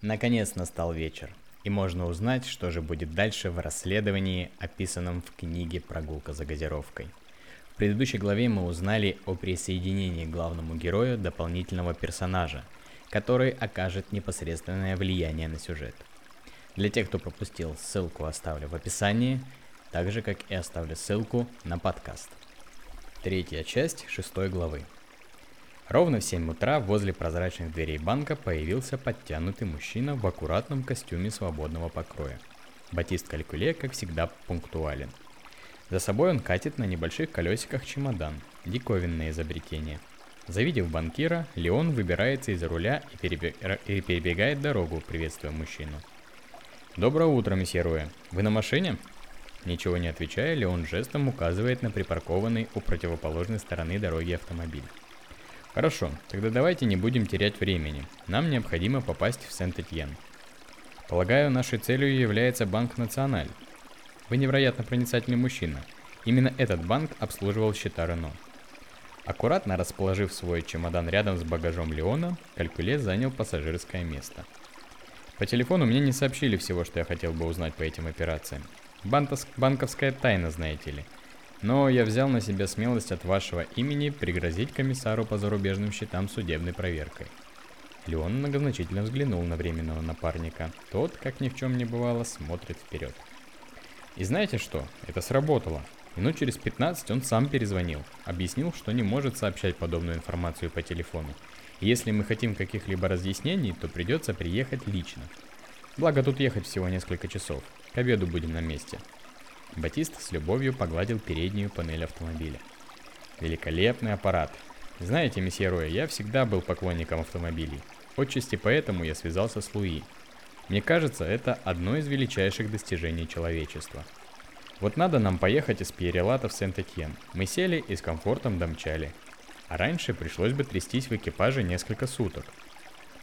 Наконец настал вечер, и можно узнать, что же будет дальше в расследовании, описанном в книге «Прогулка за газировкой». В предыдущей главе мы узнали о присоединении к главному герою дополнительного персонажа, который окажет непосредственное влияние на сюжет. Для тех, кто пропустил, ссылку оставлю в описании, так же как и оставлю ссылку на подкаст. Третья часть шестой главы. Ровно в 7 утра возле прозрачных дверей банка появился подтянутый мужчина в аккуратном костюме свободного покроя. Батист Калькуле, как всегда, пунктуален. За собой он катит на небольших колесиках чемодан, диковинное изобретение. Завидев банкира, Леон выбирается из-за руля и, перебег... и перебегает дорогу, приветствуя мужчину. «Доброе утро, месье Руэ. Вы на машине?» Ничего не отвечая, Леон жестом указывает на припаркованный у противоположной стороны дороги автомобиль. Хорошо, тогда давайте не будем терять времени. Нам необходимо попасть в Сент-Этьен. Полагаю, нашей целью является Банк Националь. Вы невероятно проницательный мужчина. Именно этот банк обслуживал счета Рено. Аккуратно расположив свой чемодан рядом с багажом Леона, Калькуле занял пассажирское место. По телефону мне не сообщили всего, что я хотел бы узнать по этим операциям. Банковская тайна, знаете ли – но я взял на себя смелость от вашего имени пригрозить комиссару по зарубежным счетам судебной проверкой. Леон многозначительно взглянул на временного напарника. Тот, как ни в чем не бывало, смотрит вперед. И знаете что? Это сработало. Минут через 15 он сам перезвонил. Объяснил, что не может сообщать подобную информацию по телефону. И если мы хотим каких-либо разъяснений, то придется приехать лично. Благо тут ехать всего несколько часов. К обеду будем на месте. Батист с любовью погладил переднюю панель автомобиля. Великолепный аппарат. Знаете, месье Роя, я всегда был поклонником автомобилей. Отчасти поэтому я связался с Луи. Мне кажется, это одно из величайших достижений человечества. Вот надо нам поехать из Пьерелата в Сент-Этьен. Мы сели и с комфортом домчали. А раньше пришлось бы трястись в экипаже несколько суток.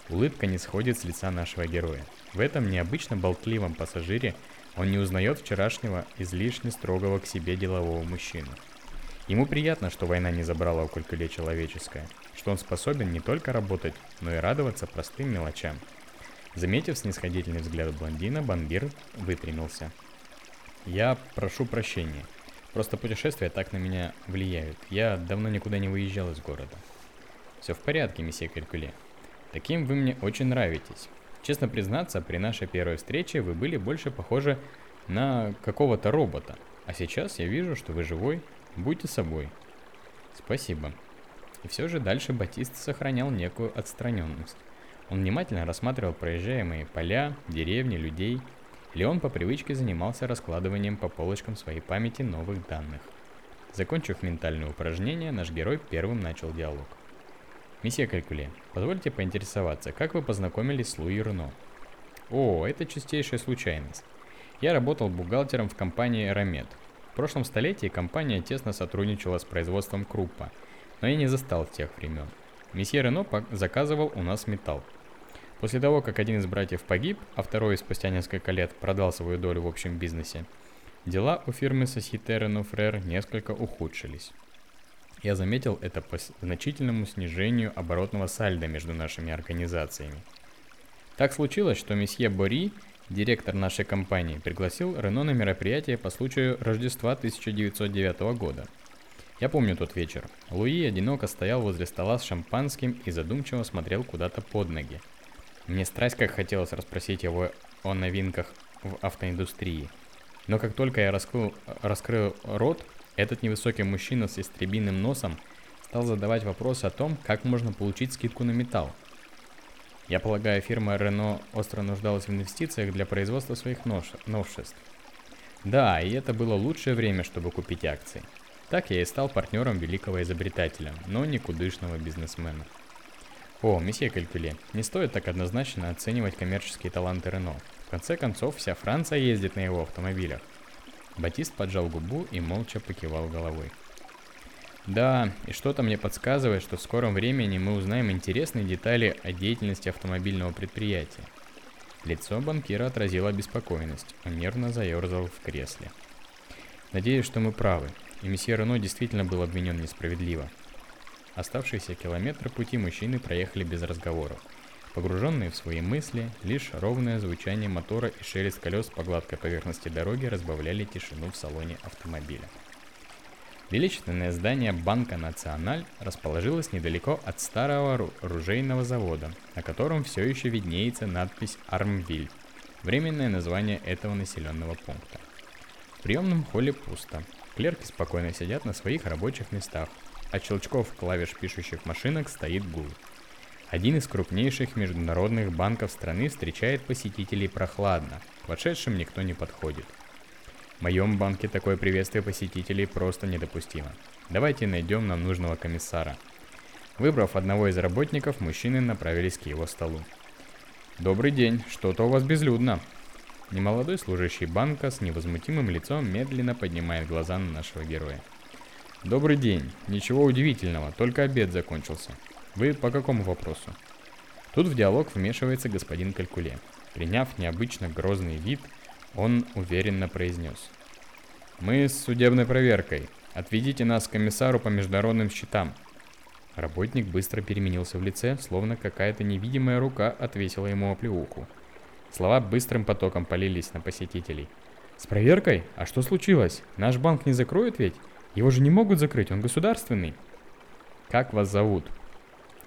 Улыбка не сходит с лица нашего героя. В этом необычно болтливом пассажире он не узнает вчерашнего, излишне строгого к себе делового мужчину. Ему приятно, что война не забрала у Калькуле человеческое, что он способен не только работать, но и радоваться простым мелочам. Заметив снисходительный взгляд блондина, Бандир выпрямился. «Я прошу прощения. Просто путешествия так на меня влияют. Я давно никуда не выезжал из города». «Все в порядке, месье Калькуле. Таким вы мне очень нравитесь. Честно признаться, при нашей первой встрече вы были больше похожи на какого-то робота. А сейчас я вижу, что вы живой. Будьте собой. Спасибо. И все же дальше Батист сохранял некую отстраненность. Он внимательно рассматривал проезжаемые поля, деревни, людей. Леон по привычке занимался раскладыванием по полочкам своей памяти новых данных. Закончив ментальное упражнение, наш герой первым начал диалог. Месье Калькуле, позвольте поинтересоваться, как вы познакомились с Луи Рено? О, это чистейшая случайность. Я работал бухгалтером в компании Рамет. В прошлом столетии компания тесно сотрудничала с производством круппа, но я не застал тех времен. Месье Рено заказывал у нас металл. После того, как один из братьев погиб, а второй спустя несколько лет продал свою долю в общем бизнесе, дела у фирмы Societe Frère несколько ухудшились. Я заметил это по значительному снижению оборотного сальда между нашими организациями. Так случилось, что месье Бори, директор нашей компании, пригласил Рено на мероприятие по случаю Рождества 1909 года. Я помню тот вечер. Луи одиноко стоял возле стола с шампанским и задумчиво смотрел куда-то под ноги. Мне страсть как хотелось расспросить его о новинках в автоиндустрии. Но как только я раскрыл, раскрыл рот, этот невысокий мужчина с истребиным носом стал задавать вопросы о том, как можно получить скидку на металл. Я полагаю, фирма Renault остро нуждалась в инвестициях для производства своих новшеств. Да, и это было лучшее время, чтобы купить акции. Так я и стал партнером великого изобретателя, но никудышного бизнесмена. О, месье Калькуле, не стоит так однозначно оценивать коммерческие таланты Рено. В конце концов, вся Франция ездит на его автомобилях. Батист поджал губу и молча покивал головой. Да, и что-то мне подсказывает, что в скором времени мы узнаем интересные детали о деятельности автомобильного предприятия. Лицо банкира отразило обеспокоенность, он нервно заерзал в кресле. Надеюсь, что мы правы, и месье Рено действительно был обвинен несправедливо. Оставшиеся километры пути мужчины проехали без разговоров. Погруженные в свои мысли, лишь ровное звучание мотора и шелест колес по гладкой поверхности дороги разбавляли тишину в салоне автомобиля. Величественное здание Банка Националь расположилось недалеко от старого оружейного завода, на котором все еще виднеется надпись «Армвиль», временное название этого населенного пункта. В приемном холле пусто. Клерки спокойно сидят на своих рабочих местах. От щелчков клавиш пишущих машинок стоит гул – один из крупнейших международных банков страны встречает посетителей прохладно. К вошедшим никто не подходит. В моем банке такое приветствие посетителей просто недопустимо. Давайте найдем нам нужного комиссара. Выбрав одного из работников, мужчины направились к его столу. «Добрый день, что-то у вас безлюдно». Немолодой служащий банка с невозмутимым лицом медленно поднимает глаза на нашего героя. «Добрый день, ничего удивительного, только обед закончился. Вы по какому вопросу? Тут в диалог вмешивается господин Калькуле. Приняв необычно грозный вид, он уверенно произнес. «Мы с судебной проверкой. Отведите нас к комиссару по международным счетам». Работник быстро переменился в лице, словно какая-то невидимая рука отвесила ему оплеуху. Слова быстрым потоком полились на посетителей. «С проверкой? А что случилось? Наш банк не закроют ведь? Его же не могут закрыть, он государственный». «Как вас зовут?»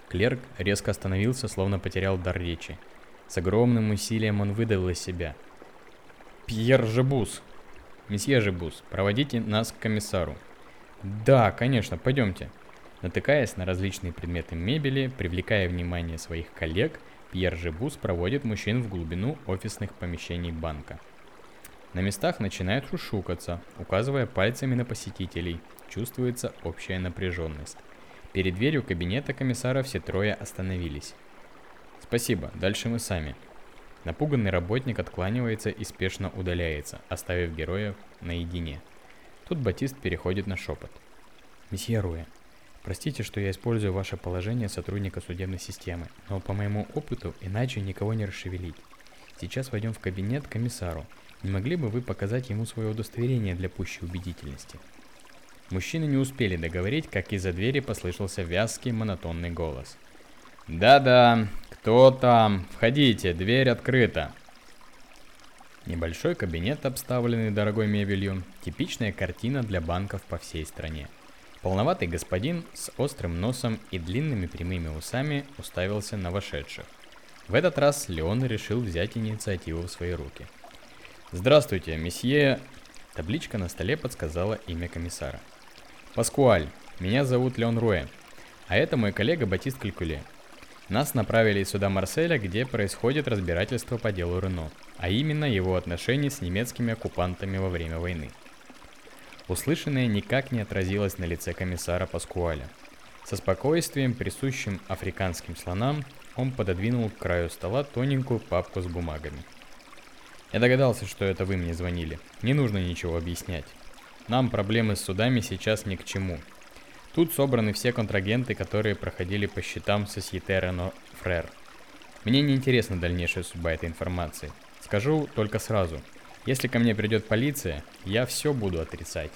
Клерк резко остановился, словно потерял дар речи. С огромным усилием он выдавил из себя. «Пьер Жебус!» «Месье Жебус, проводите нас к комиссару». «Да, конечно, пойдемте». Натыкаясь на различные предметы мебели, привлекая внимание своих коллег, Пьер Жебус проводит мужчин в глубину офисных помещений банка. На местах начинают шушукаться, указывая пальцами на посетителей. Чувствуется общая напряженность. Перед дверью кабинета комиссара все трое остановились. «Спасибо, дальше мы сами». Напуганный работник откланивается и спешно удаляется, оставив героев наедине. Тут Батист переходит на шепот. «Месье Руэ, простите, что я использую ваше положение сотрудника судебной системы, но по моему опыту иначе никого не расшевелить. Сейчас войдем в кабинет к комиссару. Не могли бы вы показать ему свое удостоверение для пущей убедительности?» Мужчины не успели договорить, как из-за двери послышался вязкий монотонный голос. «Да-да, кто там? Входите, дверь открыта!» Небольшой кабинет, обставленный дорогой мебелью, типичная картина для банков по всей стране. Полноватый господин с острым носом и длинными прямыми усами уставился на вошедших. В этот раз Леон решил взять инициативу в свои руки. «Здравствуйте, месье...» Табличка на столе подсказала имя комиссара. Паскуаль, меня зовут Леон Руэ, а это мой коллега Батист Калькуле. Нас направили сюда Марселя, где происходит разбирательство по делу Рено, а именно его отношения с немецкими оккупантами во время войны. Услышанное никак не отразилось на лице комиссара Паскуаля. Со спокойствием, присущим африканским слонам, он пододвинул к краю стола тоненькую папку с бумагами. Я догадался, что это вы мне звонили. Не нужно ничего объяснять. Нам проблемы с судами сейчас ни к чему. Тут собраны все контрагенты, которые проходили по счетам Societe Renault Frère. Мне не интересна дальнейшая судьба этой информации. Скажу только сразу. Если ко мне придет полиция, я все буду отрицать.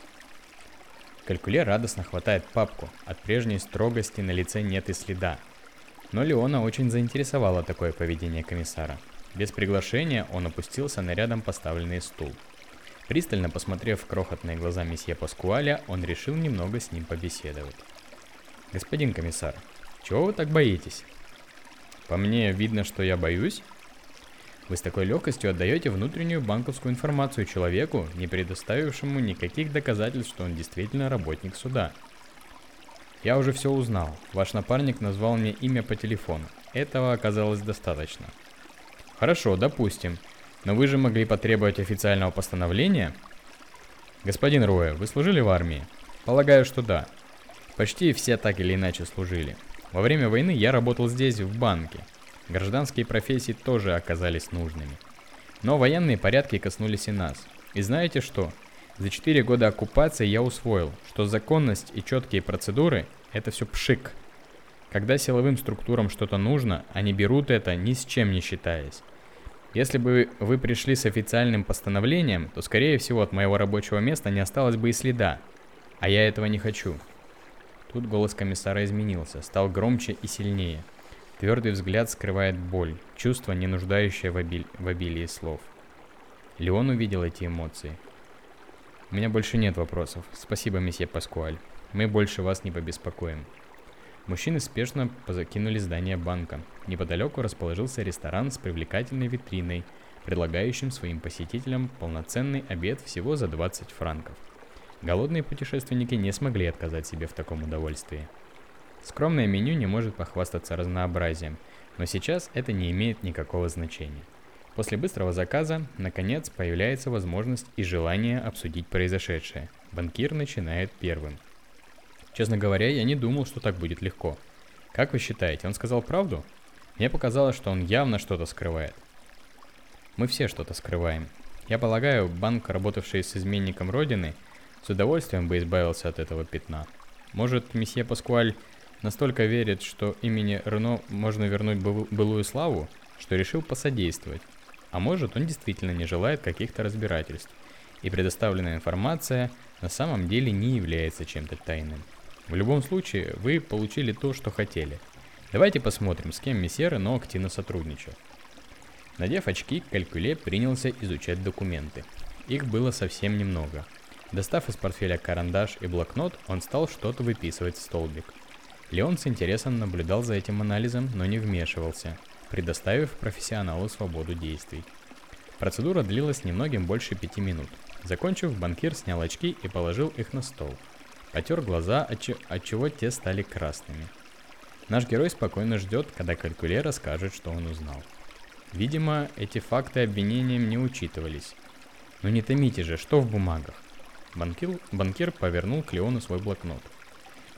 Калькуле радостно хватает папку. От прежней строгости на лице нет и следа. Но Леона очень заинтересовало такое поведение комиссара. Без приглашения он опустился на рядом поставленный стул. Пристально посмотрев в крохотные глаза месье Паскуаля, он решил немного с ним побеседовать. «Господин комиссар, чего вы так боитесь?» «По мне видно, что я боюсь?» Вы с такой легкостью отдаете внутреннюю банковскую информацию человеку, не предоставившему никаких доказательств, что он действительно работник суда. Я уже все узнал. Ваш напарник назвал мне имя по телефону. Этого оказалось достаточно. Хорошо, допустим. Но вы же могли потребовать официального постановления? Господин Роя, вы служили в армии? Полагаю, что да. Почти все так или иначе служили. Во время войны я работал здесь, в банке. Гражданские профессии тоже оказались нужными. Но военные порядки коснулись и нас. И знаете что? За 4 года оккупации я усвоил, что законность и четкие процедуры – это все пшик. Когда силовым структурам что-то нужно, они берут это ни с чем не считаясь. Если бы вы пришли с официальным постановлением, то скорее всего от моего рабочего места не осталось бы и следа. А я этого не хочу. Тут голос комиссара изменился, стал громче и сильнее. Твердый взгляд скрывает боль, чувство, не нуждающее в, обиль... в обилии слов. Леон увидел эти эмоции. «У меня больше нет вопросов. Спасибо, месье Паскуаль. Мы больше вас не побеспокоим». Мужчины спешно позакинули здание банка. Неподалеку расположился ресторан с привлекательной витриной, предлагающим своим посетителям полноценный обед всего за 20 франков. Голодные путешественники не смогли отказать себе в таком удовольствии. Скромное меню не может похвастаться разнообразием, но сейчас это не имеет никакого значения. После быстрого заказа, наконец, появляется возможность и желание обсудить произошедшее. Банкир начинает первым – Честно говоря, я не думал, что так будет легко. Как вы считаете, он сказал правду? Мне показалось, что он явно что-то скрывает. Мы все что-то скрываем. Я полагаю, банк, работавший с изменником Родины, с удовольствием бы избавился от этого пятна. Может, месье Паскуаль настолько верит, что имени Рено можно вернуть былую славу, что решил посодействовать. А может, он действительно не желает каких-то разбирательств, и предоставленная информация на самом деле не является чем-то тайным. В любом случае, вы получили то, что хотели. Давайте посмотрим, с кем месье Рено активно сотрудничал. Надев очки, Калькуле принялся изучать документы. Их было совсем немного. Достав из портфеля карандаш и блокнот, он стал что-то выписывать в столбик. Леон с интересом наблюдал за этим анализом, но не вмешивался, предоставив профессионалу свободу действий. Процедура длилась немногим больше пяти минут. Закончив, банкир снял очки и положил их на стол – Отер глаза, отчего те стали красными. Наш герой спокойно ждет, когда калькулер расскажет, что он узнал. Видимо, эти факты обвинением не учитывались. Но не томите же, что в бумагах? Банкир, банкир повернул к Леону свой блокнот.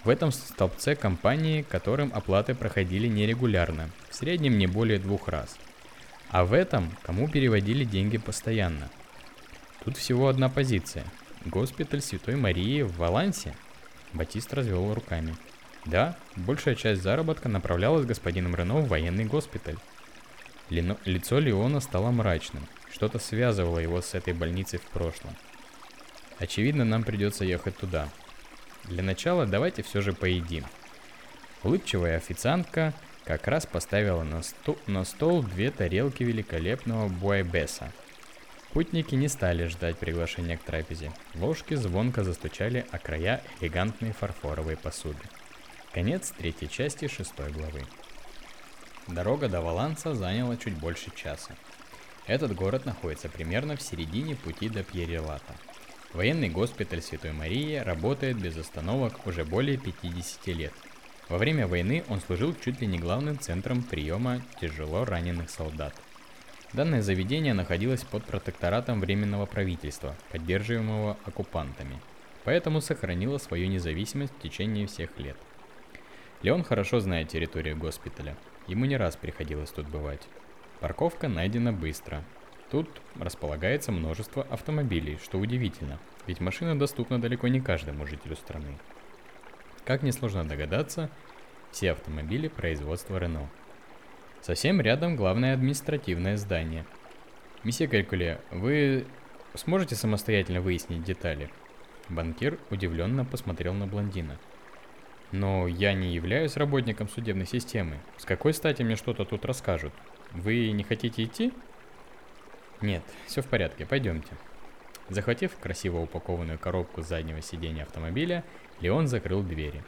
В этом столбце компании, которым оплаты проходили нерегулярно, в среднем не более двух раз. А в этом, кому переводили деньги постоянно. Тут всего одна позиция. Госпиталь Святой Марии в Валансе – Батист развел руками. Да, большая часть заработка направлялась господином Рено в военный госпиталь. Лино... Лицо Леона стало мрачным. Что-то связывало его с этой больницей в прошлом. Очевидно, нам придется ехать туда. Для начала давайте все же поедим. Улыбчивая официантка как раз поставила на, сту... на стол две тарелки великолепного буайбеса – Путники не стали ждать приглашения к трапезе. Ложки звонко застучали о края элегантной фарфоровой посуды. Конец третьей части шестой главы. Дорога до Валанса заняла чуть больше часа. Этот город находится примерно в середине пути до Пьерелата. Военный госпиталь Святой Марии работает без остановок уже более 50 лет. Во время войны он служил чуть ли не главным центром приема тяжело раненых солдат – Данное заведение находилось под протекторатом Временного правительства, поддерживаемого оккупантами, поэтому сохранило свою независимость в течение всех лет. Леон хорошо знает территорию госпиталя, ему не раз приходилось тут бывать. Парковка найдена быстро. Тут располагается множество автомобилей, что удивительно, ведь машина доступна далеко не каждому жителю страны. Как несложно догадаться, все автомобили производства Renault. Совсем рядом главное административное здание. Месье Калькуле, вы сможете самостоятельно выяснить детали? Банкир удивленно посмотрел на блондина. Но я не являюсь работником судебной системы. С какой стати мне что-то тут расскажут? Вы не хотите идти? Нет, все в порядке, пойдемте. Захватив красиво упакованную коробку с заднего сиденья автомобиля, Леон закрыл двери.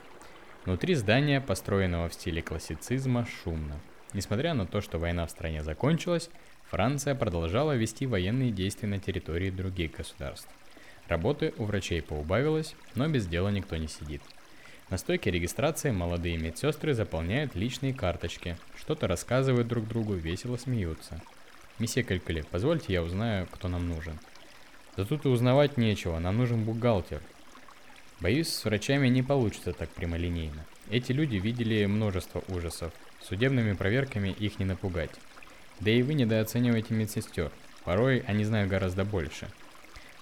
Внутри здания, построенного в стиле классицизма, шумно. Несмотря на то, что война в стране закончилась, Франция продолжала вести военные действия на территории других государств. Работы у врачей поубавилось, но без дела никто не сидит. На стойке регистрации молодые медсестры заполняют личные карточки, что-то рассказывают друг другу, весело смеются. Месье Калькуле, позвольте я узнаю, кто нам нужен. Да тут и узнавать нечего, нам нужен бухгалтер. Боюсь, с врачами не получится так прямолинейно. Эти люди видели множество ужасов, Судебными проверками их не напугать. Да и вы недооцениваете медсестер. Порой они знают гораздо больше.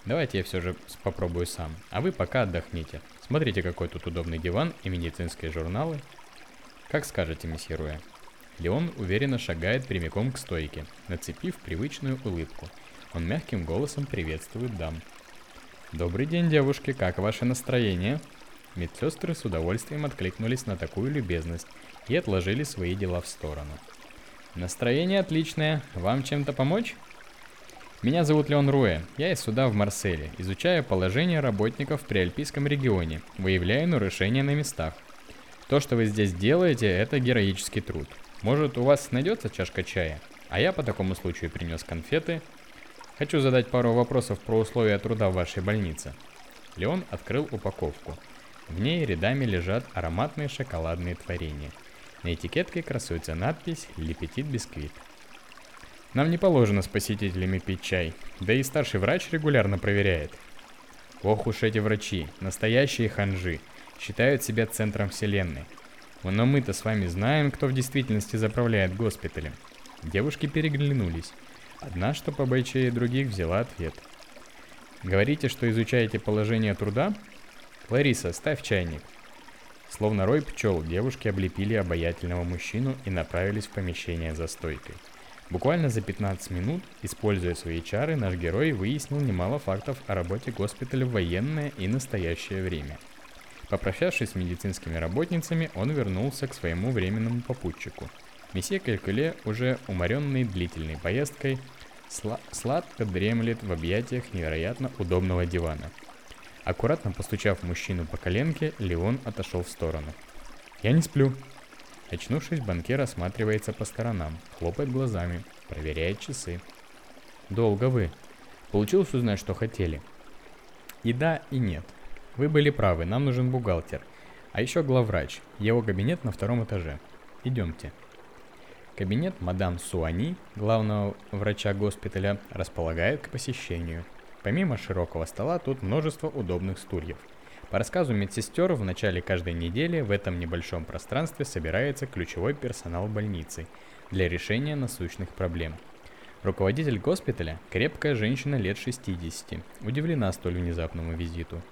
Давайте я все же попробую сам, а вы пока отдохните. Смотрите, какой тут удобный диван и медицинские журналы. Как скажете, месье Руэ. Леон уверенно шагает прямиком к стойке, нацепив привычную улыбку. Он мягким голосом приветствует дам. «Добрый день, девушки, как ваше настроение?» Медсестры с удовольствием откликнулись на такую любезность и отложили свои дела в сторону. Настроение отличное. Вам чем-то помочь? Меня зовут Леон Руэ. Я из суда в Марселе. Изучаю положение работников при Альпийском регионе. Выявляю нарушения на местах. То, что вы здесь делаете, это героический труд. Может, у вас найдется чашка чая? А я по такому случаю принес конфеты. Хочу задать пару вопросов про условия труда в вашей больнице. Леон открыл упаковку. В ней рядами лежат ароматные шоколадные творения – на этикетке красуется надпись «Лепетит бисквит». Нам не положено с посетителями пить чай, да и старший врач регулярно проверяет. Ох уж эти врачи, настоящие ханжи, считают себя центром вселенной. Но мы-то с вами знаем, кто в действительности заправляет госпиталем. Девушки переглянулись. Одна, что побойчее других, взяла ответ. Говорите, что изучаете положение труда? Лариса, ставь чайник. Словно рой пчел, девушки облепили обаятельного мужчину и направились в помещение за стойкой. Буквально за 15 минут, используя свои чары, наш герой выяснил немало фактов о работе госпиталя в военное и настоящее время. Попрощавшись с медицинскими работницами, он вернулся к своему временному попутчику. Месье Калькуле, уже уморенный длительной поездкой, сла- сладко дремлет в объятиях невероятно удобного дивана – Аккуратно постучав мужчину по коленке, Леон отошел в сторону. «Я не сплю». Очнувшись, банкир осматривается по сторонам, хлопает глазами, проверяет часы. «Долго вы. Получилось узнать, что хотели?» «И да, и нет. Вы были правы, нам нужен бухгалтер. А еще главврач. Его кабинет на втором этаже. Идемте». Кабинет мадам Суани, главного врача госпиталя, располагает к посещению – Помимо широкого стола, тут множество удобных стульев. По рассказу медсестер, в начале каждой недели в этом небольшом пространстве собирается ключевой персонал больницы для решения насущных проблем. Руководитель госпиталя – крепкая женщина лет 60, удивлена столь внезапному визиту.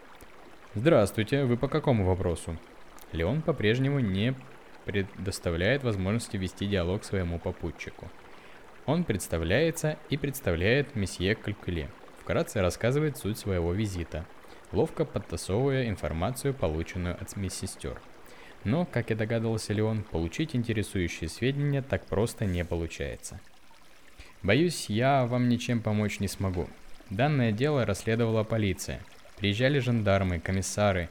«Здравствуйте, вы по какому вопросу?» Леон по-прежнему не предоставляет возможности вести диалог своему попутчику. Он представляется и представляет месье Калькуле – Вкратце рассказывает суть своего визита, ловко подтасовывая информацию, полученную от медсестер. Но, как и догадывался Леон, получить интересующие сведения так просто не получается. Боюсь, я вам ничем помочь не смогу. Данное дело расследовала полиция. Приезжали жандармы, комиссары.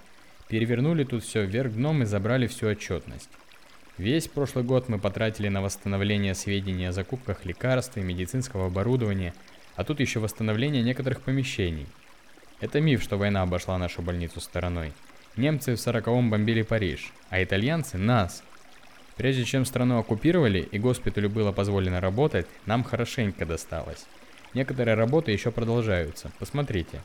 Перевернули тут все вверх дном и забрали всю отчетность. Весь прошлый год мы потратили на восстановление сведений о закупках лекарств и медицинского оборудования – а тут еще восстановление некоторых помещений. Это миф, что война обошла нашу больницу стороной. Немцы в 40-м бомбили Париж, а итальянцы – нас. Прежде чем страну оккупировали и госпиталю было позволено работать, нам хорошенько досталось. Некоторые работы еще продолжаются, посмотрите.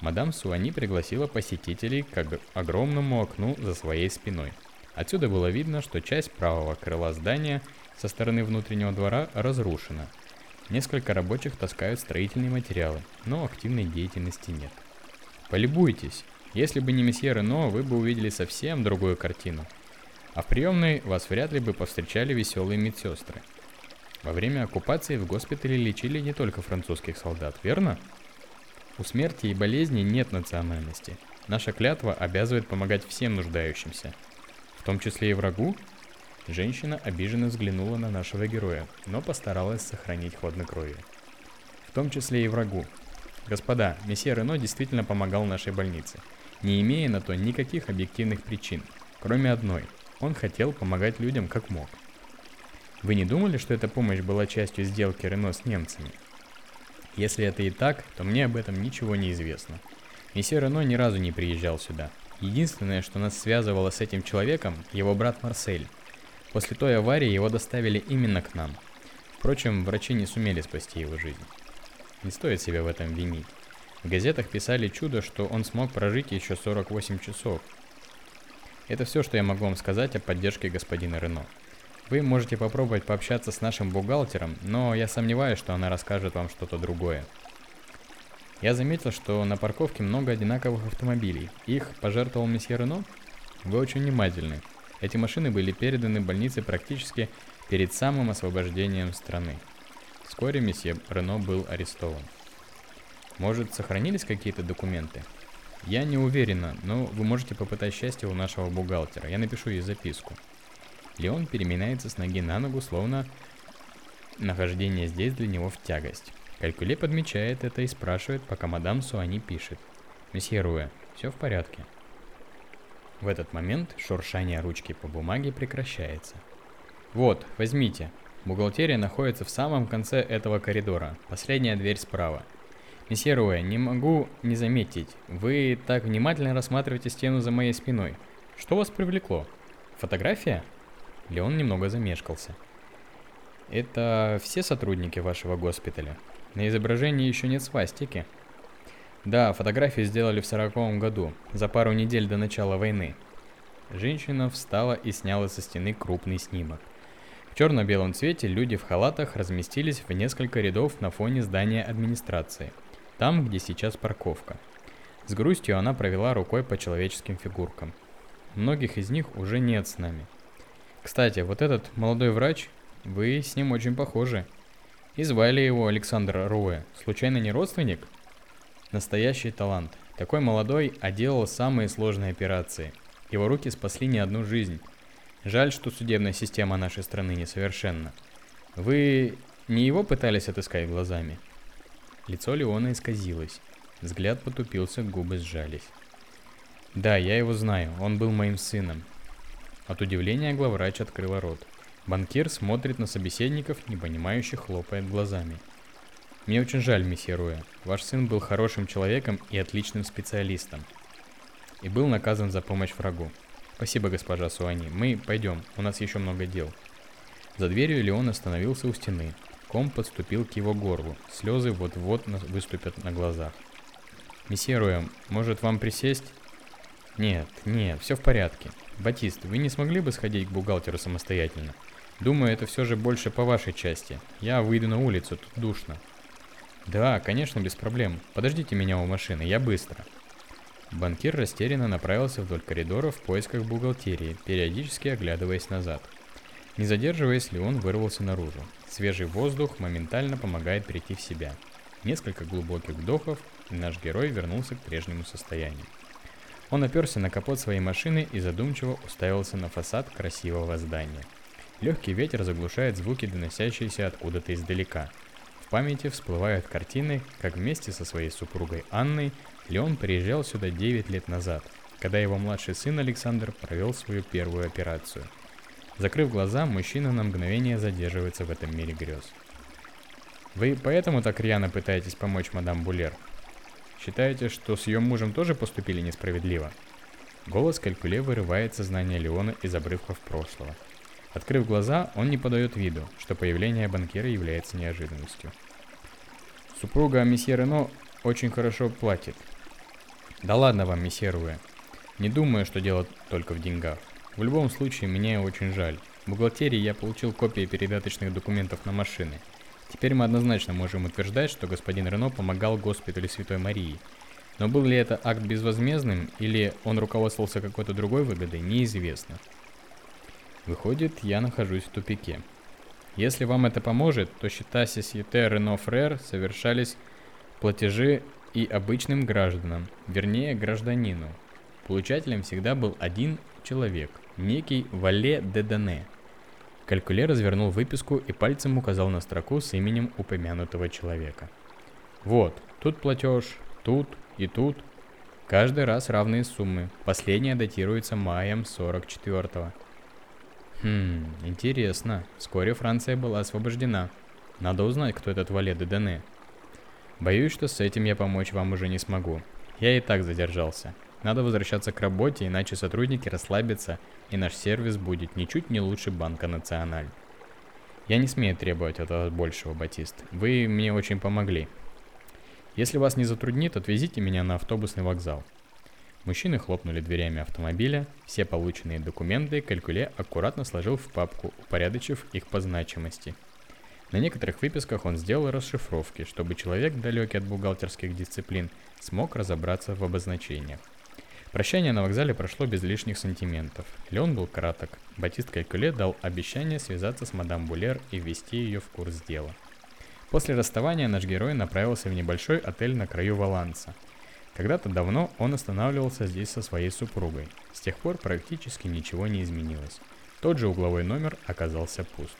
Мадам Суани пригласила посетителей к огромному окну за своей спиной. Отсюда было видно, что часть правого крыла здания со стороны внутреннего двора разрушена – Несколько рабочих таскают строительные материалы, но активной деятельности нет. Полюбуйтесь. Если бы не месье Рено, вы бы увидели совсем другую картину. А в приемной вас вряд ли бы повстречали веселые медсестры. Во время оккупации в госпитале лечили не только французских солдат, верно? У смерти и болезни нет национальности. Наша клятва обязывает помогать всем нуждающимся. В том числе и врагу? Женщина обиженно взглянула на нашего героя, но постаралась сохранить хладнокровие. В том числе и врагу. Господа, месье Рено действительно помогал нашей больнице, не имея на то никаких объективных причин, кроме одной. Он хотел помогать людям как мог. Вы не думали, что эта помощь была частью сделки Рено с немцами? Если это и так, то мне об этом ничего не известно. Месье Рено ни разу не приезжал сюда. Единственное, что нас связывало с этим человеком, его брат Марсель, После той аварии его доставили именно к нам. Впрочем, врачи не сумели спасти его жизнь. Не стоит себя в этом винить. В газетах писали чудо, что он смог прожить еще 48 часов. Это все, что я могу вам сказать о поддержке господина Рено. Вы можете попробовать пообщаться с нашим бухгалтером, но я сомневаюсь, что она расскажет вам что-то другое. Я заметил, что на парковке много одинаковых автомобилей. Их пожертвовал месье Рено? Вы очень внимательны. Эти машины были переданы больнице практически перед самым освобождением страны. Вскоре месье Рено был арестован. Может, сохранились какие-то документы? Я не уверена, но вы можете попытать счастье у нашего бухгалтера. Я напишу ей записку. Леон переминается с ноги на ногу, словно нахождение здесь для него в тягость. Калькуле подмечает это и спрашивает, пока мадам Суани пишет. «Месье Руэ, все в порядке?» В этот момент шуршание ручки по бумаге прекращается. «Вот, возьмите. Бухгалтерия находится в самом конце этого коридора. Последняя дверь справа. Месье Руэ, не могу не заметить. Вы так внимательно рассматриваете стену за моей спиной. Что вас привлекло? Фотография?» Леон немного замешкался. Это все сотрудники вашего госпиталя? На изображении еще нет свастики. Да, фотографии сделали в сороковом году, за пару недель до начала войны. Женщина встала и сняла со стены крупный снимок. В черно-белом цвете люди в халатах разместились в несколько рядов на фоне здания администрации, там, где сейчас парковка. С грустью она провела рукой по человеческим фигуркам. Многих из них уже нет с нами – кстати, вот этот молодой врач, вы с ним очень похожи. И звали его Александр Руэ. Случайно не родственник? Настоящий талант. Такой молодой, а делал самые сложные операции. Его руки спасли не одну жизнь. Жаль, что судебная система нашей страны несовершенна. Вы не его пытались отыскать глазами? Лицо Леона исказилось. Взгляд потупился, губы сжались. Да, я его знаю, он был моим сыном. От удивления главврач открыла рот. Банкир смотрит на собеседников, непонимающе хлопает глазами. «Мне очень жаль, месье Руэ. Ваш сын был хорошим человеком и отличным специалистом. И был наказан за помощь врагу. Спасибо, госпожа Суани. Мы пойдем, у нас еще много дел». За дверью Леон остановился у стены. Ком подступил к его горлу. Слезы вот-вот выступят на глазах. «Месье Руэ, может вам присесть?» «Нет, нет, все в порядке. Батист, вы не смогли бы сходить к бухгалтеру самостоятельно? Думаю, это все же больше по вашей части. Я выйду на улицу, тут душно. Да, конечно, без проблем. Подождите меня у машины, я быстро. Банкир растерянно направился вдоль коридора в поисках бухгалтерии, периодически оглядываясь назад. Не задерживаясь, Леон вырвался наружу. Свежий воздух моментально помогает прийти в себя. Несколько глубоких вдохов, и наш герой вернулся к прежнему состоянию. Он оперся на капот своей машины и задумчиво уставился на фасад красивого здания. Легкий ветер заглушает звуки, доносящиеся откуда-то издалека. Памяти всплывают картины, как вместе со своей супругой Анной Леон приезжал сюда 9 лет назад, когда его младший сын Александр провел свою первую операцию. Закрыв глаза, мужчина на мгновение задерживается в этом мире грез. Вы поэтому так рьяно пытаетесь помочь мадам Булер? Считаете, что с ее мужем тоже поступили несправедливо? Голос Калькуле вырывает сознание Леона из обрывков прошлого. Открыв глаза, он не подает виду, что появление банкира является неожиданностью. Супруга месье Рено очень хорошо платит. Да ладно вам, месье Руэ. Не думаю, что дело только в деньгах. В любом случае, мне очень жаль. В бухгалтерии я получил копии передаточных документов на машины – Теперь мы однозначно можем утверждать, что господин Рено помогал госпиталю Святой Марии. Но был ли это акт безвозмездным, или он руководствовался какой-то другой выгодой, неизвестно. Выходит, я нахожусь в тупике. Если вам это поможет, то счета Сосьете Рено Фрер совершались платежи и обычным гражданам, вернее гражданину. Получателем всегда был один человек, некий Вале де Дане – развернул выписку и пальцем указал на строку с именем упомянутого человека. Вот, тут платеж, тут и тут. Каждый раз равные суммы. Последняя датируется маем 44-го. Хм, интересно. Вскоре Франция была освобождена. Надо узнать, кто этот Вале де Дене. Боюсь, что с этим я помочь вам уже не смогу. Я и так задержался. Надо возвращаться к работе, иначе сотрудники расслабятся, и наш сервис будет ничуть не лучше Банка Националь. Я не смею требовать от вас большего, Батист. Вы мне очень помогли. Если вас не затруднит, отвезите меня на автобусный вокзал. Мужчины хлопнули дверями автомобиля, все полученные документы Калькуле аккуратно сложил в папку, упорядочив их по значимости. На некоторых выписках он сделал расшифровки, чтобы человек, далекий от бухгалтерских дисциплин, смог разобраться в обозначениях. Прощание на вокзале прошло без лишних сантиментов. Леон был краток. Батист Калькуле дал обещание связаться с мадам Булер и ввести ее в курс дела. После расставания наш герой направился в небольшой отель на краю Валанса. Когда-то давно он останавливался здесь со своей супругой. С тех пор практически ничего не изменилось. Тот же угловой номер оказался пуст.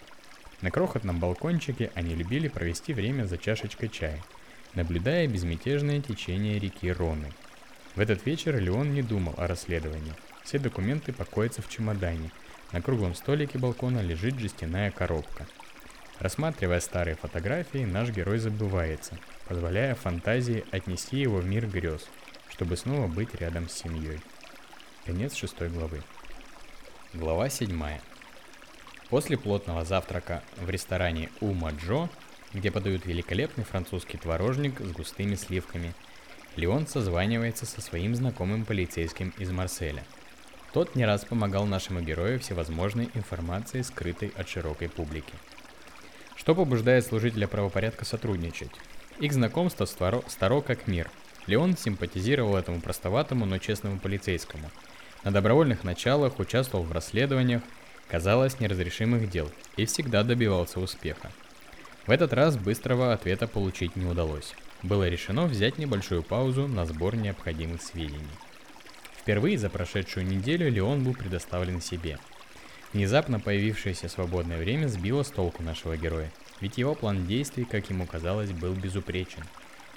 На крохотном балкончике они любили провести время за чашечкой чая, наблюдая безмятежное течение реки Роны. В этот вечер Леон не думал о расследовании. Все документы покоятся в чемодане. На круглом столике балкона лежит жестяная коробка. Рассматривая старые фотографии, наш герой забывается, позволяя фантазии отнести его в мир грез, чтобы снова быть рядом с семьей. Конец шестой главы. Глава седьмая. После плотного завтрака в ресторане Ума Джо, где подают великолепный французский творожник с густыми сливками, Леон созванивается со своим знакомым полицейским из Марселя. Тот не раз помогал нашему герою всевозможной информации, скрытой от широкой публики. Что побуждает служителя правопорядка сотрудничать? Их знакомство старо, старо как мир. Леон симпатизировал этому простоватому, но честному полицейскому. На добровольных началах участвовал в расследованиях, казалось, неразрешимых дел и всегда добивался успеха. В этот раз быстрого ответа получить не удалось. Было решено взять небольшую паузу на сбор необходимых сведений. Впервые за прошедшую неделю Леон был предоставлен себе. Внезапно появившееся свободное время сбило с толку нашего героя, ведь его план действий, как ему казалось, был безупречен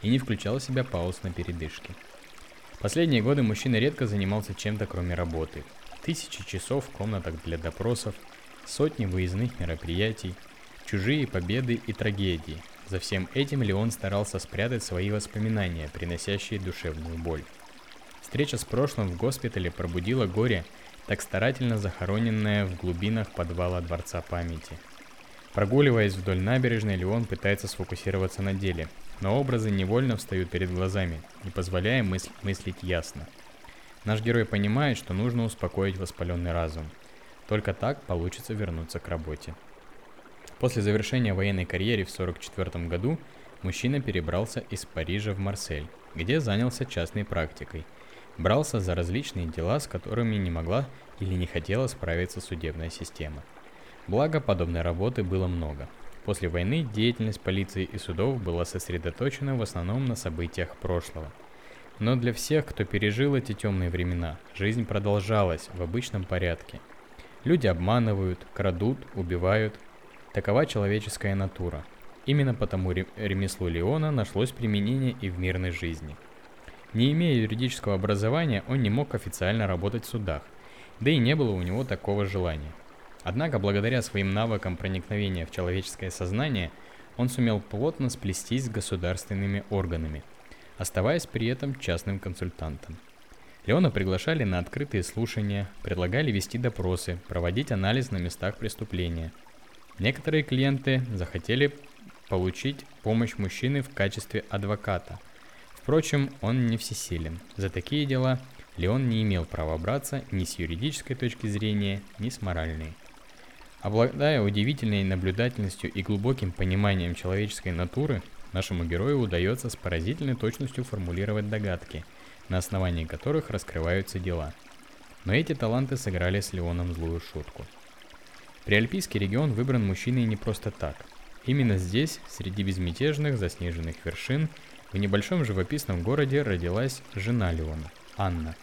и не включал в себя пауз на передышке. Последние годы мужчина редко занимался чем-то кроме работы, Тысячи часов в комнатах для допросов, сотни выездных мероприятий, чужие победы и трагедии. За всем этим Леон старался спрятать свои воспоминания, приносящие душевную боль. Встреча с прошлым в госпитале пробудила горе, так старательно захороненное в глубинах подвала Дворца памяти. Прогуливаясь вдоль набережной, Леон пытается сфокусироваться на деле, но образы невольно встают перед глазами, не позволяя мысль, мыслить ясно – Наш герой понимает, что нужно успокоить воспаленный разум. Только так получится вернуться к работе. После завершения военной карьеры в 1944 году мужчина перебрался из Парижа в Марсель, где занялся частной практикой. Брался за различные дела, с которыми не могла или не хотела справиться судебная система. Благо, подобной работы было много. После войны деятельность полиции и судов была сосредоточена в основном на событиях прошлого – но для всех, кто пережил эти темные времена, жизнь продолжалась в обычном порядке. Люди обманывают, крадут, убивают. Такова человеческая натура. Именно потому ремеслу Леона нашлось применение и в мирной жизни. Не имея юридического образования, он не мог официально работать в судах, да и не было у него такого желания. Однако, благодаря своим навыкам проникновения в человеческое сознание, он сумел плотно сплестись с государственными органами – оставаясь при этом частным консультантом. Леона приглашали на открытые слушания, предлагали вести допросы, проводить анализ на местах преступления. Некоторые клиенты захотели получить помощь мужчины в качестве адвоката. Впрочем, он не всесилен. За такие дела Леон не имел права браться ни с юридической точки зрения, ни с моральной. Обладая удивительной наблюдательностью и глубоким пониманием человеческой натуры, Нашему герою удается с поразительной точностью формулировать догадки, на основании которых раскрываются дела. Но эти таланты сыграли с Леоном злую шутку. Приальпийский регион выбран мужчиной не просто так. Именно здесь, среди безмятежных заснеженных вершин, в небольшом живописном городе родилась жена Леона, Анна.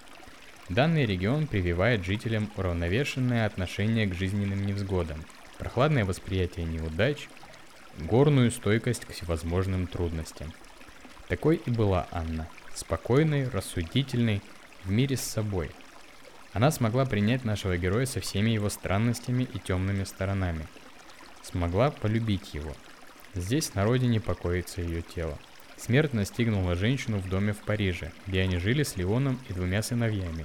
Данный регион прививает жителям уравновешенное отношение к жизненным невзгодам, прохладное восприятие неудач, горную стойкость к всевозможным трудностям. Такой и была Анна, спокойной, рассудительной, в мире с собой. Она смогла принять нашего героя со всеми его странностями и темными сторонами. Смогла полюбить его. Здесь на родине покоится ее тело. Смерть настигнула женщину в доме в Париже, где они жили с Леоном и двумя сыновьями,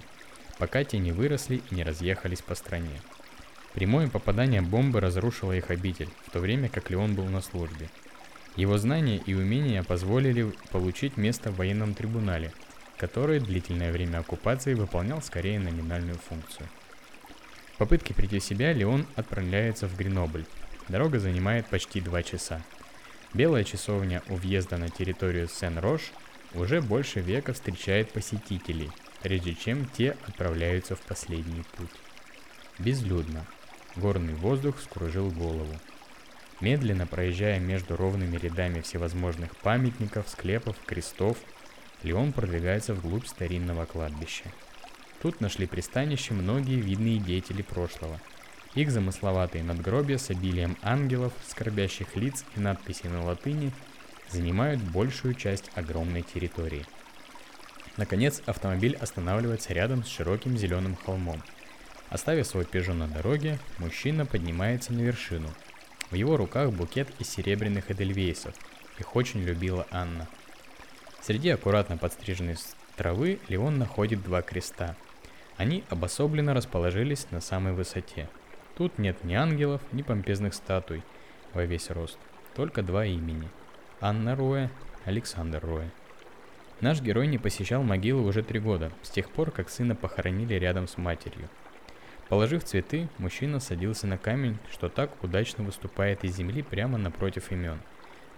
пока те не выросли и не разъехались по стране. Прямое попадание бомбы разрушило их обитель, в то время как Леон был на службе. Его знания и умения позволили получить место в военном трибунале, который длительное время оккупации выполнял скорее номинальную функцию. В попытке прийти в себя Леон отправляется в Гренобль. Дорога занимает почти два часа. Белая часовня у въезда на территорию Сен-Рош уже больше века встречает посетителей, прежде чем те отправляются в последний путь. Безлюдно, Горный воздух скружил голову. Медленно проезжая между ровными рядами всевозможных памятников, склепов, крестов, Леон продвигается вглубь старинного кладбища. Тут нашли пристанище многие видные деятели прошлого. Их замысловатые надгробия с обилием ангелов, скорбящих лиц и надписей на латыни занимают большую часть огромной территории. Наконец, автомобиль останавливается рядом с широким зеленым холмом. Оставив свой пежо на дороге, мужчина поднимается на вершину. В его руках букет из серебряных эдельвейсов. Их очень любила Анна. Среди аккуратно подстриженной травы Леон находит два креста. Они обособленно расположились на самой высоте – Тут нет ни ангелов, ни помпезных статуй во весь рост, только два имени. Анна Роя, Александр Роя. Наш герой не посещал могилы уже три года, с тех пор, как сына похоронили рядом с матерью. Положив цветы, мужчина садился на камень, что так удачно выступает из земли прямо напротив имен.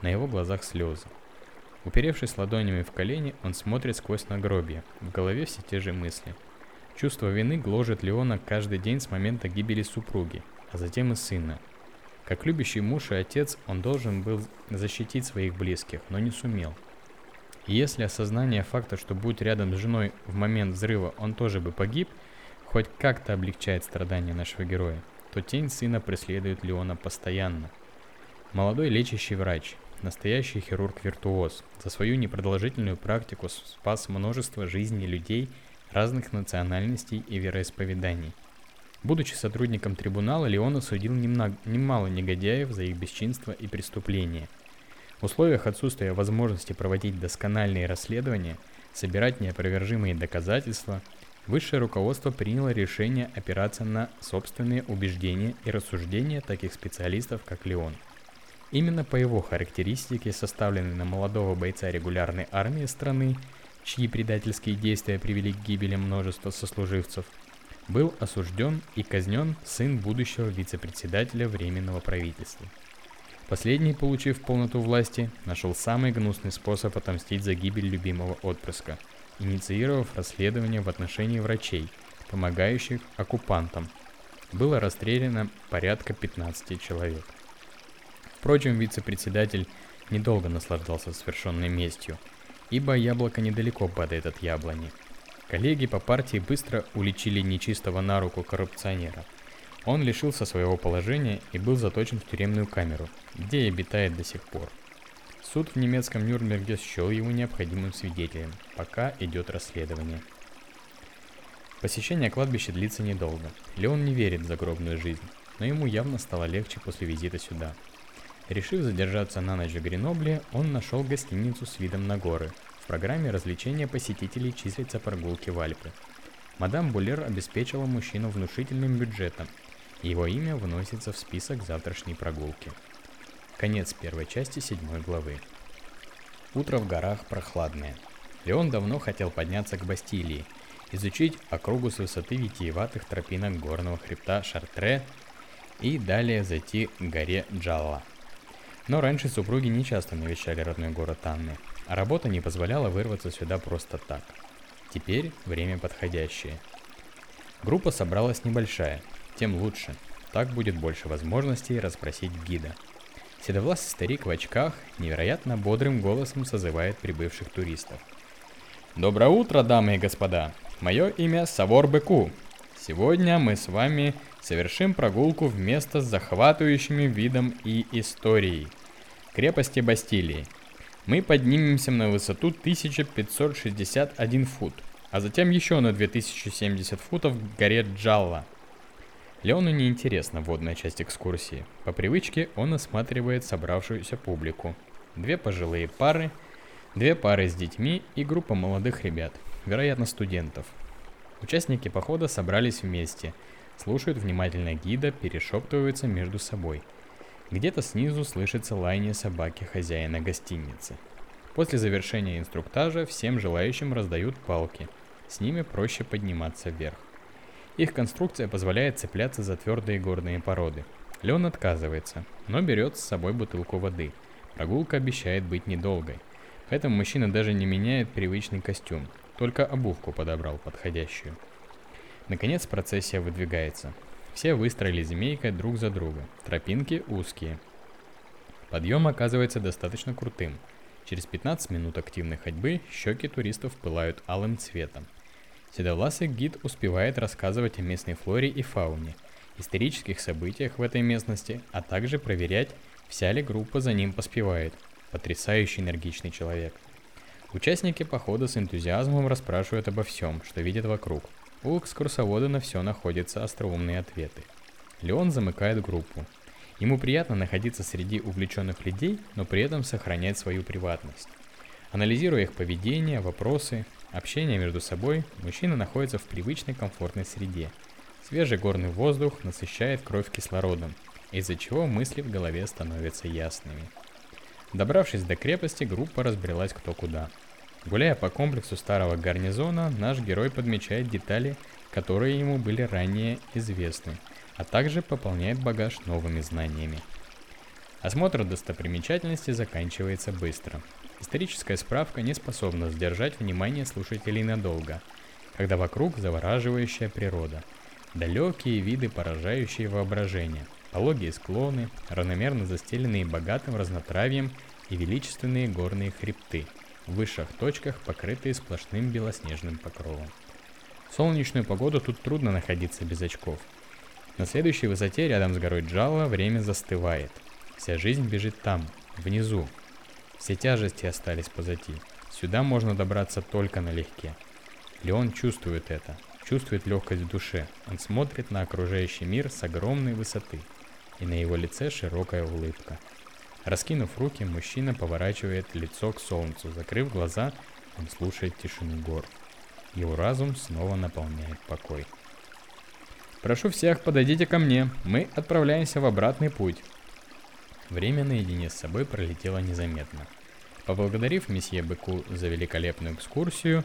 На его глазах слезы. Уперевшись ладонями в колени, он смотрит сквозь нагробье. В голове все те же мысли – Чувство вины гложет Леона каждый день с момента гибели супруги, а затем и сына. Как любящий муж и отец, он должен был защитить своих близких, но не сумел. И если осознание факта, что будь рядом с женой в момент взрыва он тоже бы погиб, хоть как-то облегчает страдания нашего героя, то тень сына преследует Леона постоянно. Молодой лечащий врач, настоящий хирург-виртуоз, за свою непродолжительную практику спас множество жизней людей – разных национальностей и вероисповеданий. Будучи сотрудником трибунала, Леон осудил немало негодяев за их бесчинство и преступления. В условиях отсутствия возможности проводить доскональные расследования, собирать неопровержимые доказательства, высшее руководство приняло решение опираться на собственные убеждения и рассуждения таких специалистов, как Леон. Именно по его характеристике, составленной на молодого бойца регулярной армии страны, чьи предательские действия привели к гибели множества сослуживцев, был осужден и казнен сын будущего вице-председателя Временного правительства. Последний, получив полноту власти, нашел самый гнусный способ отомстить за гибель любимого отпрыска, инициировав расследование в отношении врачей, помогающих оккупантам. Было расстреляно порядка 15 человек. Впрочем, вице-председатель недолго наслаждался совершенной местью – ибо яблоко недалеко падает от яблони. Коллеги по партии быстро уличили нечистого на руку коррупционера. Он лишился своего положения и был заточен в тюремную камеру, где и обитает до сих пор. Суд в немецком Нюрнберге счел его необходимым свидетелем, пока идет расследование. Посещение кладбища длится недолго. Леон не верит в загробную жизнь, но ему явно стало легче после визита сюда – Решив задержаться на ночь в Гренобле, он нашел гостиницу с видом на горы. В программе развлечения посетителей числятся прогулки в Альпы. Мадам Булер обеспечила мужчину внушительным бюджетом, его имя вносится в список завтрашней прогулки. Конец первой части седьмой главы. Утро в горах прохладное. Леон давно хотел подняться к Бастилии, изучить округу с высоты витиеватых тропинок горного хребта Шартре и далее зайти к горе Джалла – но раньше супруги не часто навещали родной город Анны, а работа не позволяла вырваться сюда просто так. Теперь время подходящее. Группа собралась небольшая, тем лучше. Так будет больше возможностей расспросить гида. Седовласый старик в очках невероятно бодрым голосом созывает прибывших туристов. Доброе утро, дамы и господа! Мое имя Савор Беку. Сегодня мы с вами совершим прогулку в место с захватывающими видом и историей. Крепости Бастилии. Мы поднимемся на высоту 1561 фут, а затем еще на 2070 футов к горе Джалла. Леону неинтересна водная часть экскурсии. По привычке он осматривает собравшуюся публику. Две пожилые пары, две пары с детьми и группа молодых ребят, вероятно студентов. Участники похода собрались вместе – слушают внимательно гида, перешептываются между собой. Где-то снизу слышится лаяние собаки хозяина гостиницы. После завершения инструктажа всем желающим раздают палки. С ними проще подниматься вверх. Их конструкция позволяет цепляться за твердые горные породы. Лен отказывается, но берет с собой бутылку воды. Прогулка обещает быть недолгой. Поэтому мужчина даже не меняет привычный костюм, только обувку подобрал подходящую. Наконец процессия выдвигается. Все выстроились змейкой друг за друга. Тропинки узкие. Подъем оказывается достаточно крутым. Через 15 минут активной ходьбы щеки туристов пылают алым цветом. Седовласый гид успевает рассказывать о местной флоре и фауне. исторических событиях в этой местности, а также проверять, вся ли группа за ним поспевает. Потрясающий энергичный человек. Участники похода с энтузиазмом расспрашивают обо всем, что видят вокруг. У экскурсовода на все находятся остроумные ответы. Леон замыкает группу. Ему приятно находиться среди увлеченных людей, но при этом сохранять свою приватность. Анализируя их поведение, вопросы, общение между собой, мужчина находится в привычной комфортной среде. Свежий горный воздух насыщает кровь кислородом, из-за чего мысли в голове становятся ясными. Добравшись до крепости, группа разбрелась кто куда. Гуляя по комплексу старого гарнизона, наш герой подмечает детали, которые ему были ранее известны, а также пополняет багаж новыми знаниями. Осмотр достопримечательности заканчивается быстро. Историческая справка не способна сдержать внимание слушателей надолго, когда вокруг завораживающая природа. Далекие виды, поражающие воображение, пологие склоны, равномерно застеленные богатым разнотравьем и величественные горные хребты, в высших точках покрытые сплошным белоснежным покровом. В солнечную погоду тут трудно находиться без очков. На следующей высоте рядом с горой Джалла время застывает. Вся жизнь бежит там, внизу, все тяжести остались позади. Сюда можно добраться только налегке. Леон чувствует это, чувствует легкость в душе. Он смотрит на окружающий мир с огромной высоты. И на его лице широкая улыбка. Раскинув руки, мужчина поворачивает лицо к солнцу. Закрыв глаза, он слушает тишину гор. Его разум снова наполняет покой. Прошу всех, подойдите ко мне. Мы отправляемся в обратный путь. Время наедине с собой пролетело незаметно. Поблагодарив месье Быку за великолепную экскурсию,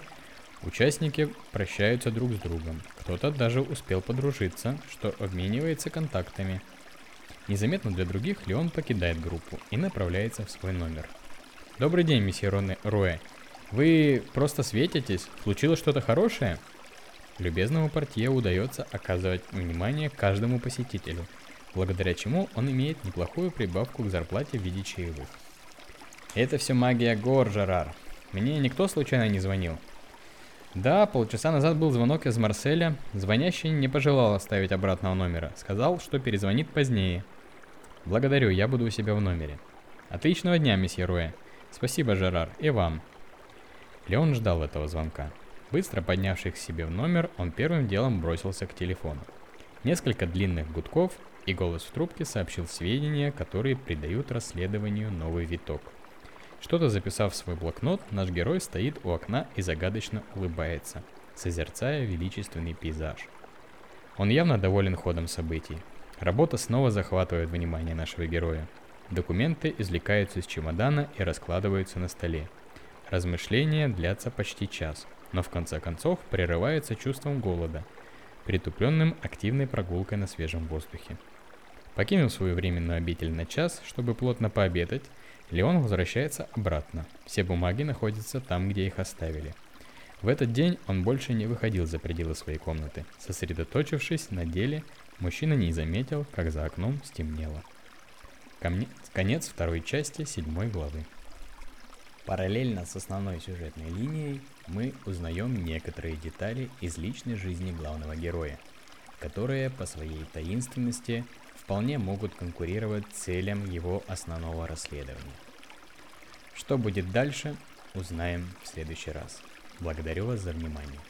участники прощаются друг с другом. Кто-то даже успел подружиться, что обменивается контактами. Незаметно для других Леон покидает группу и направляется в свой номер. Добрый день, месье Роне Руэ. Вы просто светитесь? Случилось что-то хорошее? Любезному портье удается оказывать внимание каждому посетителю – благодаря чему он имеет неплохую прибавку к зарплате в виде чаевых. Это все магия гор, Жерар. Мне никто случайно не звонил. Да, полчаса назад был звонок из Марселя. Звонящий не пожелал оставить обратного номера. Сказал, что перезвонит позднее. Благодарю, я буду у себя в номере. Отличного дня, месье Руэ. Спасибо, Жерар, и вам. Леон ждал этого звонка. Быстро поднявшись к себе в номер, он первым делом бросился к телефону. Несколько длинных гудков, и голос в трубке сообщил сведения, которые придают расследованию новый виток. Что-то записав в свой блокнот, наш герой стоит у окна и загадочно улыбается, созерцая величественный пейзаж. Он явно доволен ходом событий. Работа снова захватывает внимание нашего героя. Документы извлекаются из чемодана и раскладываются на столе. Размышления длятся почти час, но в конце концов прерываются чувством голода, притупленным активной прогулкой на свежем воздухе. Покинув свою временную обитель на час, чтобы плотно пообедать, Леон возвращается обратно. Все бумаги находятся там, где их оставили. В этот день он больше не выходил за пределы своей комнаты. Сосредоточившись на деле, мужчина не заметил, как за окном стемнело. Конец второй части седьмой главы. Параллельно с основной сюжетной линией мы узнаем некоторые детали из личной жизни главного героя, которые по своей таинственности вполне могут конкурировать целям его основного расследования. Что будет дальше, узнаем в следующий раз. Благодарю вас за внимание.